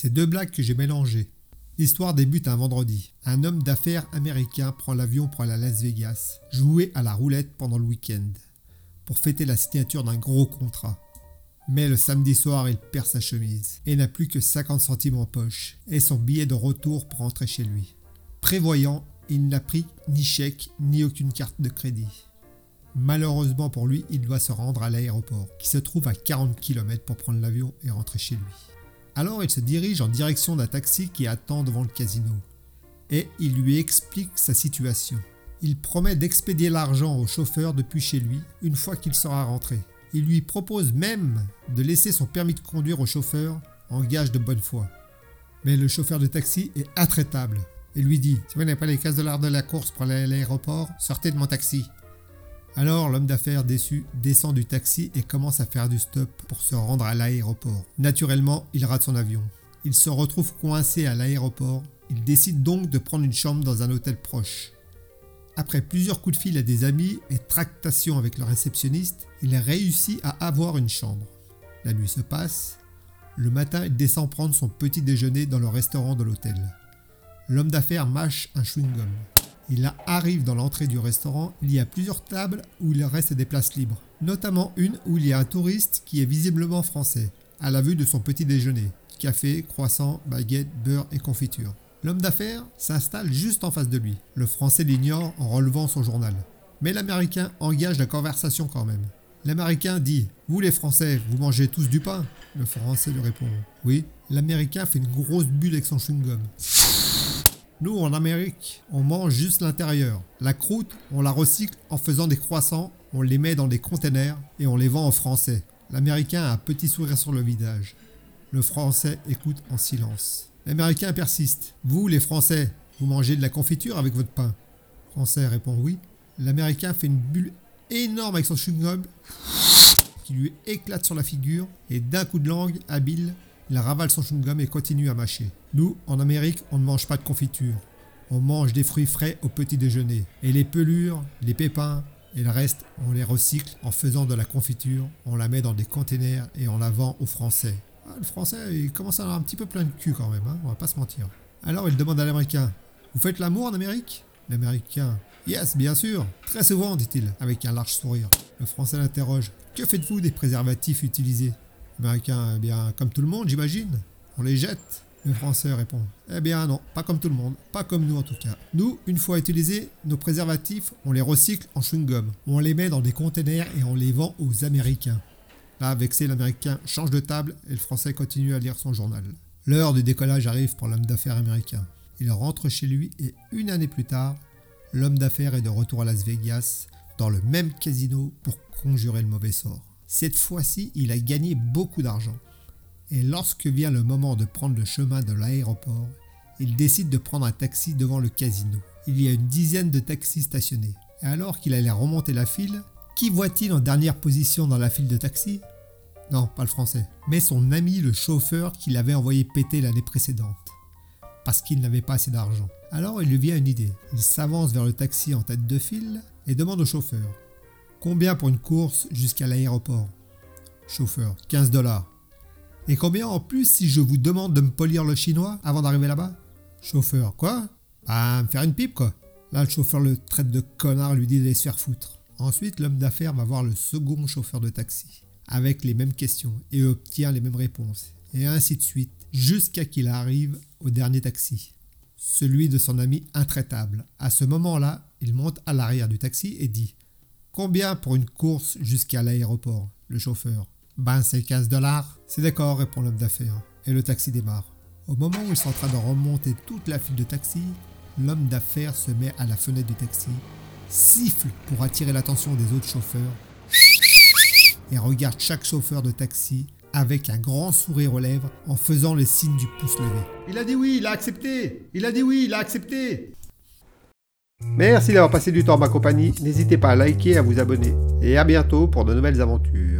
C'est deux blagues que j'ai mélangées. L'histoire débute un vendredi. Un homme d'affaires américain prend l'avion pour aller à Las Vegas, jouer à la roulette pendant le week-end, pour fêter la signature d'un gros contrat. Mais le samedi soir, il perd sa chemise et n'a plus que 50 centimes en poche et son billet de retour pour rentrer chez lui. Prévoyant, il n'a pris ni chèque ni aucune carte de crédit. Malheureusement pour lui, il doit se rendre à l'aéroport, qui se trouve à 40 km pour prendre l'avion et rentrer chez lui. Alors il se dirige en direction d'un taxi qui attend devant le casino. Et il lui explique sa situation. Il promet d'expédier l'argent au chauffeur depuis chez lui une fois qu'il sera rentré. Il lui propose même de laisser son permis de conduire au chauffeur en gage de bonne foi. Mais le chauffeur de taxi est intraitable et lui dit Si vous n'avez pas les 15 dollars de la course pour aller à l'aéroport, sortez de mon taxi. Alors l'homme d'affaires déçu descend du taxi et commence à faire du stop pour se rendre à l'aéroport. Naturellement, il rate son avion. Il se retrouve coincé à l'aéroport. Il décide donc de prendre une chambre dans un hôtel proche. Après plusieurs coups de fil à des amis et tractations avec le réceptionniste, il réussit à avoir une chambre. La nuit se passe. Le matin, il descend prendre son petit déjeuner dans le restaurant de l'hôtel. L'homme d'affaires mâche un chewing-gum. Il arrive dans l'entrée du restaurant, il y a plusieurs tables où il reste des places libres, notamment une où il y a un touriste qui est visiblement français, à la vue de son petit déjeuner, café, croissant, baguette, beurre et confiture. L'homme d'affaires s'installe juste en face de lui. Le français l'ignore en relevant son journal. Mais l'américain engage la conversation quand même. L'américain dit Vous les français, vous mangez tous du pain? Le français lui répond Oui. L'américain fait une grosse bulle avec son chewing-gum. Nous, en Amérique, on mange juste l'intérieur. La croûte, on la recycle en faisant des croissants, on les met dans des containers et on les vend aux Français. L'Américain a un petit sourire sur le visage. Le Français écoute en silence. L'Américain persiste. Vous, les Français, vous mangez de la confiture avec votre pain? Français répond oui. L'Américain fait une bulle énorme avec son chewing-gum qui lui éclate sur la figure et d'un coup de langue habile, il ravale son chewing-gum et continue à mâcher. Nous, en Amérique, on ne mange pas de confiture. On mange des fruits frais au petit déjeuner. Et les pelures, les pépins et le reste, on les recycle en faisant de la confiture. On la met dans des containers et on la vend aux Français. Ah, le Français, il commence à avoir un petit peu plein de cul quand même, hein, on va pas se mentir. Alors il demande à l'Américain Vous faites l'amour en Amérique? L'Américain Yes, bien sûr, très souvent, dit-il, avec un large sourire. Le Français l'interroge Que faites-vous des préservatifs utilisés? L'Américain, eh bien, comme tout le monde, j'imagine. On les jette. Le Français répond Eh bien non, pas comme tout le monde, pas comme nous en tout cas. Nous, une fois utilisés, nos préservatifs, on les recycle en chewing-gum. On les met dans des containers et on les vend aux Américains. Là, vexé, l'Américain change de table et le Français continue à lire son journal. L'heure du décollage arrive pour l'homme d'affaires américain. Il rentre chez lui et une année plus tard, l'homme d'affaires est de retour à Las Vegas, dans le même casino pour conjurer le mauvais sort. Cette fois-ci, il a gagné beaucoup d'argent. Et lorsque vient le moment de prendre le chemin de l'aéroport, il décide de prendre un taxi devant le casino. Il y a une dizaine de taxis stationnés. Et alors qu'il allait remonter la file, qui voit-il en dernière position dans la file de taxi? Non, pas le français, mais son ami le chauffeur qu'il avait envoyé péter l'année précédente. Parce qu'il n'avait pas assez d'argent. Alors il lui vient une idée. Il s'avance vers le taxi en tête de file et demande au chauffeur Combien pour une course jusqu'à l'aéroport? Chauffeur 15 dollars. Et combien en plus si je vous demande de me polir le chinois avant d'arriver là-bas? Chauffeur, quoi? Bah, me faire une pipe, quoi. Là, le chauffeur le traite de connard, lui dit d'aller se faire foutre. Ensuite, l'homme d'affaires va voir le second chauffeur de taxi, avec les mêmes questions, et obtient les mêmes réponses. Et ainsi de suite, jusqu'à qu'il arrive au dernier taxi. Celui de son ami intraitable. À ce moment-là, il monte à l'arrière du taxi et dit Combien pour une course jusqu'à l'aéroport? Le chauffeur. Ben, c'est 15 dollars. C'est d'accord, répond l'homme d'affaires. Et le taxi démarre. Au moment où ils sont en train de remonter toute la file de taxi, l'homme d'affaires se met à la fenêtre du taxi, siffle pour attirer l'attention des autres chauffeurs et regarde chaque chauffeur de taxi avec un grand sourire aux lèvres en faisant le signe du pouce levé. Il a dit oui, il a accepté. Il a dit oui, il a accepté. Merci d'avoir passé du temps en ma compagnie. N'hésitez pas à liker à vous abonner. Et à bientôt pour de nouvelles aventures.